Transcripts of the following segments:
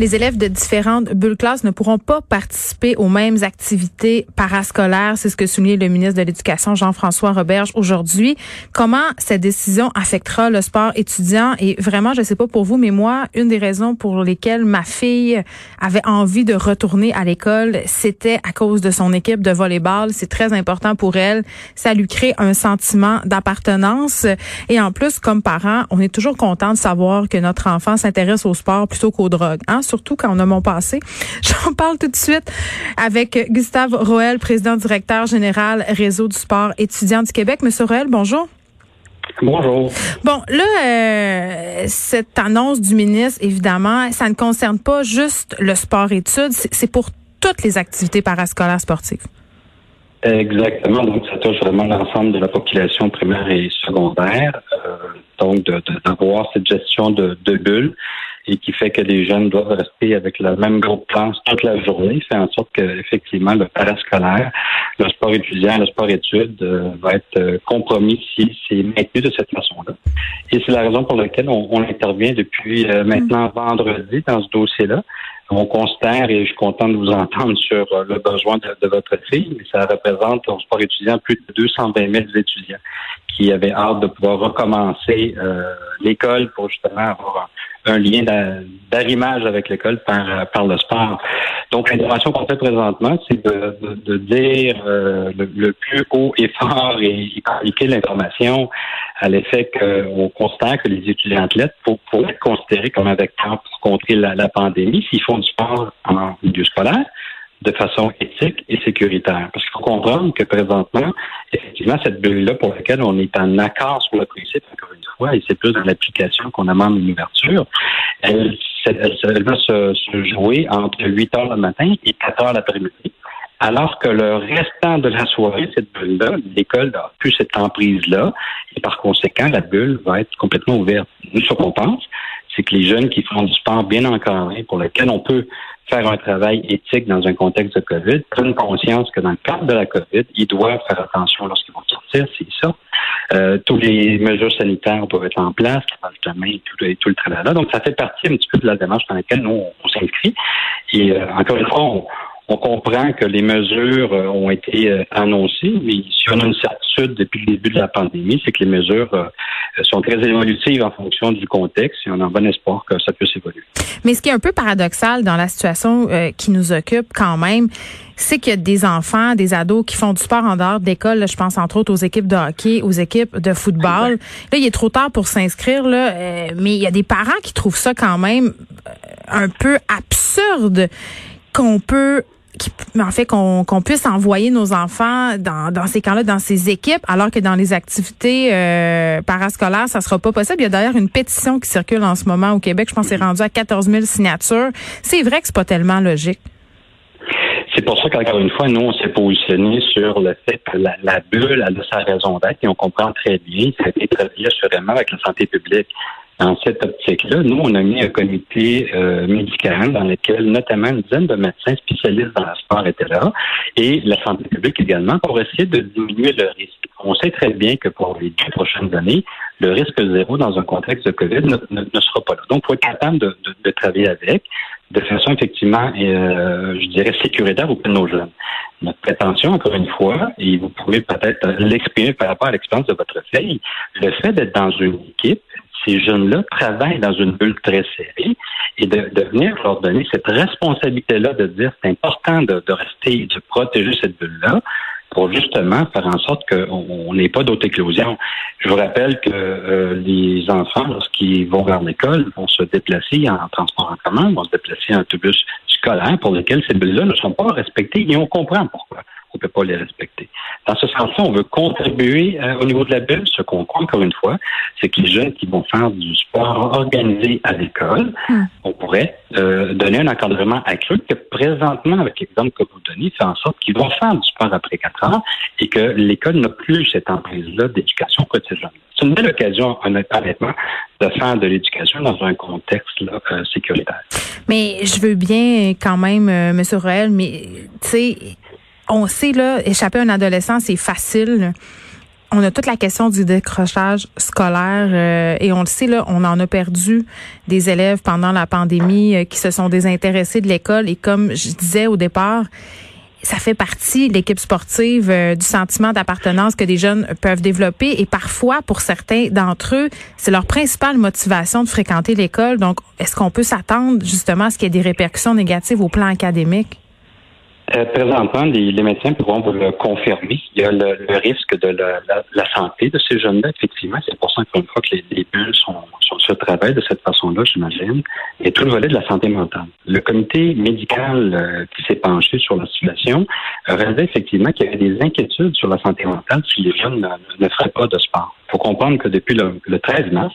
Les élèves de différentes bulles classes ne pourront pas participer aux mêmes activités parascolaires. C'est ce que souligne le ministre de l'Éducation, Jean-François Roberge, aujourd'hui. Comment cette décision affectera le sport étudiant? Et vraiment, je sais pas pour vous, mais moi, une des raisons pour lesquelles ma fille avait envie de retourner à l'école, c'était à cause de son équipe de volleyball. C'est très important pour elle. Ça lui crée un sentiment d'appartenance. Et en plus, comme parent, on est toujours content de savoir que notre enfant s'intéresse au sport plutôt qu'aux drogues. Hein? Surtout quand on a mon passé. J'en parle tout de suite avec Gustave Roel, président directeur général Réseau du sport étudiant du Québec. Monsieur Roel, bonjour. Bonjour. Bon, là, euh, cette annonce du ministre, évidemment, ça ne concerne pas juste le sport-études, c'est pour toutes les activités parascolaires sportives. Exactement. Donc, ça touche vraiment l'ensemble de la population primaire et secondaire. Euh, donc, d'avoir cette gestion de, de bulles et qui fait que les jeunes doivent rester avec le même groupe de classe toute la journée, fait en sorte que effectivement le parascolaire, le sport étudiant, le sport études euh, va être euh, compromis si c'est maintenu de cette façon-là. Et c'est la raison pour laquelle on, intervient depuis euh, maintenant vendredi dans ce dossier-là. On constate, et je suis content de vous entendre sur le besoin de, votre fille, mais ça représente au sport étudiant plus de 220 000 étudiants qui avaient hâte de pouvoir recommencer l'école pour justement avoir un lien d'arrimage avec l'école par, par le sport. Donc, l'intervention qu'on fait présentement, c'est de, de, dire euh, le, plus haut et fort et, communiquer l'information à l'effet qu'on constate que les étudiants athlètes, pour, pour être considérés comme un vecteur pour contrer la, la pandémie, s'ils font du sport en milieu scolaire, de façon éthique et sécuritaire. Parce qu'il faut comprendre que présentement, effectivement, cette bulle-là pour laquelle on est en accord sur le principe, et c'est plus dans l'application qu'on amende une ouverture, elle, va se, jouer entre 8 heures le matin et 4 heures l'après-midi. Alors que le restant de la soirée, cette bulle-là, l'école n'a plus cette emprise-là, et par conséquent, la bulle va être complètement ouverte. Nous, ce qu'on pense, c'est que les jeunes qui font du sport bien encadré, pour lequel on peut faire un travail éthique dans un contexte de COVID, prennent conscience que dans le cadre de la COVID, ils doivent faire attention lorsqu'ils vont sortir, c'est ça. Euh, toutes les mesures sanitaires doivent être en place, la main et tout, tout le. Donc, ça fait partie un petit peu de la démarche dans laquelle nous, on, s'inscrit. Et euh, encore une fois, on, on comprend que les mesures euh, ont été euh, annoncées, mais si on a une certitude depuis le début de la pandémie, c'est que les mesures euh, sont très évolutives en fonction du contexte et on a bon espoir que ça puisse évoluer. Mais ce qui est un peu paradoxal dans la situation qui nous occupe quand même, c'est qu'il y a des enfants, des ados qui font du sport en dehors d'école. Je pense entre autres aux équipes de hockey, aux équipes de football. Là, il est trop tard pour s'inscrire, là, mais il y a des parents qui trouvent ça quand même un peu absurde qu'on peut en fait qu'on puisse envoyer nos enfants dans, dans ces camps-là, dans ces équipes, alors que dans les activités euh, parascolaires, ça sera pas possible. Il y a d'ailleurs une pétition qui circule en ce moment au Québec. Je pense que c'est rendu à 14 000 signatures. C'est vrai que c'est pas tellement logique. C'est pour ça qu'encore une fois, nous, on s'est positionné sur le fait que la, bulle a sa raison d'être et on comprend très bien, ça a été traduit assurément avec la santé publique. Dans cette optique-là, nous, on a mis un comité euh, médical dans lequel notamment une dizaine de médecins spécialistes dans le sport étaient là et la santé publique également pour essayer de diminuer le risque. On sait très bien que pour les deux prochaines années, le risque zéro dans un contexte de COVID ne, sera pas là. Donc, il faut être capable de, de, travailler avec de façon effectivement, euh, je dirais, sécuritaire auprès de nos jeunes. Notre prétention, encore une fois, et vous pouvez peut-être l'exprimer par rapport à l'expérience de votre fille, le fait d'être dans une équipe, ces jeunes-là travaillent dans une bulle très serrée et de, de venir leur donner cette responsabilité-là de dire c'est important de, de rester, de protéger cette bulle-là pour justement faire en sorte qu'on n'ait pas d'autres éclosions. Je vous rappelle que euh, les enfants, lorsqu'ils vont vers l'école, vont se déplacer en transport en commun, vont se déplacer en autobus scolaire pour lesquels ces bulles-là ne sont pas respectées et on comprend pourquoi ne peut pas les respecter. Dans ce sens-là, on veut contribuer euh, au niveau de la bulle. Ce qu'on croit, encore une fois, c'est que les jeunes qui vont faire du sport organisé à l'école, hmm. on pourrait euh, donner un encadrement accru que présentement, avec l'exemple que vous donnez, fait en sorte qu'ils vont faire du sport après quatre ans et que l'école n'a plus cette emprise-là d'éducation jeunes. C'est une belle occasion, honnêtement, de faire de l'éducation dans un contexte euh, sécuritaire. Mais je veux bien quand même, M. Roel, mais tu sais, on sait, là, échapper à un adolescent, c'est facile. on a toute la question du décrochage scolaire euh, et on le sait là, on en a perdu des élèves pendant la pandémie euh, qui se sont désintéressés de l'école et comme je disais au départ, ça fait partie l'équipe sportive euh, du sentiment d'appartenance que des jeunes peuvent développer et parfois pour certains d'entre eux, c'est leur principale motivation de fréquenter l'école. Donc est-ce qu'on peut s'attendre justement à ce qu'il y ait des répercussions négatives au plan académique? Euh, présentement, les, médecins pourront vous le confirmer. Il y a le, risque de la, santé de ces jeunes-là, effectivement. C'est pour ça qu'une fois que les, les bulles sont, sont, se travaillent de cette façon-là, j'imagine. Et tout le volet de la santé mentale. Le comité médical euh, qui s'est penché sur la situation révèle effectivement qu'il y avait des inquiétudes sur la santé mentale si les jeunes ne, ne feraient pas de sport. Faut comprendre que depuis le, 13 mars,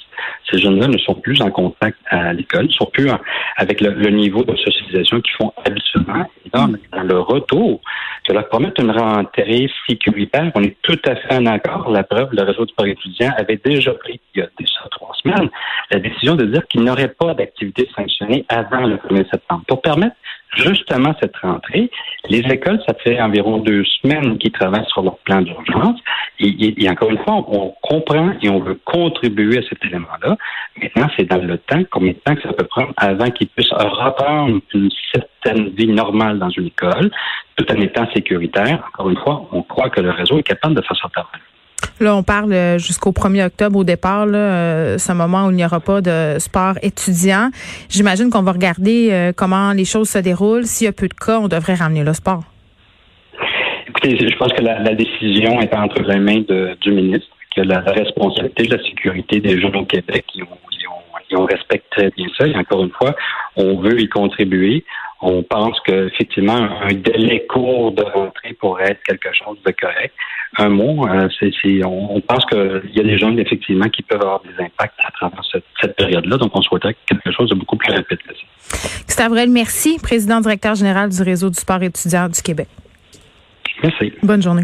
ces jeunes-là ne sont plus en contact à l'école, ne sont plus avec le, niveau de socialisation qu'ils font habituellement. Et dans, le retour, de leur permettre une rentrée sécuritaire, on est tout à fait en accord. La preuve, le réseau du sport étudiant avait déjà pris, il y a déjà trois semaines, la décision de dire qu'il n'aurait pas d'activité sanctionnée avant le 1er septembre pour permettre justement cette rentrée. Les écoles, ça fait environ deux semaines qu'ils travaillent sur leur plan d'urgence. Et, encore une fois, on comprend et on veut contribuer à cet élément-là. Maintenant, c'est dans le temps, combien de temps que ça peut prendre avant qu'ils puissent reprendre une certaine vie normale dans une école, tout en étant sécuritaire. Encore une fois, on croit que le réseau est capable de faire ça. Là, on parle euh, jusqu'au 1er octobre au départ, euh, ce moment où il n'y aura pas de sport étudiant. J'imagine qu'on va regarder euh, comment les choses se déroulent. S'il y a peu de cas, on devrait ramener le sport. Écoutez, je pense que la, décision est entre les mains du ministre, que la, responsabilité de la sécurité des jeunes au Québec, ils, on respecte très bien ça. Et encore une fois, on veut y contribuer. On pense qu'effectivement, un délai court de rentrée pourrait être quelque chose de correct. Un mot, euh, c'est, on, pense qu'il y a des jeunes, effectivement, qui peuvent avoir des impacts à travers cette, période-là. Donc, on souhaiterait quelque chose de beaucoup plus rapide que ça. Gustave merci, président directeur général du Réseau du sport étudiant du Québec. Merci. Bonne journée.